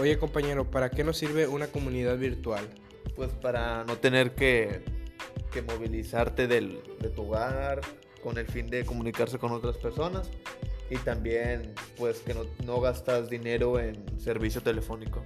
Oye compañero, ¿para qué nos sirve una comunidad virtual? Pues para no tener que, que movilizarte del, de tu hogar con el fin de comunicarse con otras personas y también pues que no, no gastas dinero en servicio telefónico.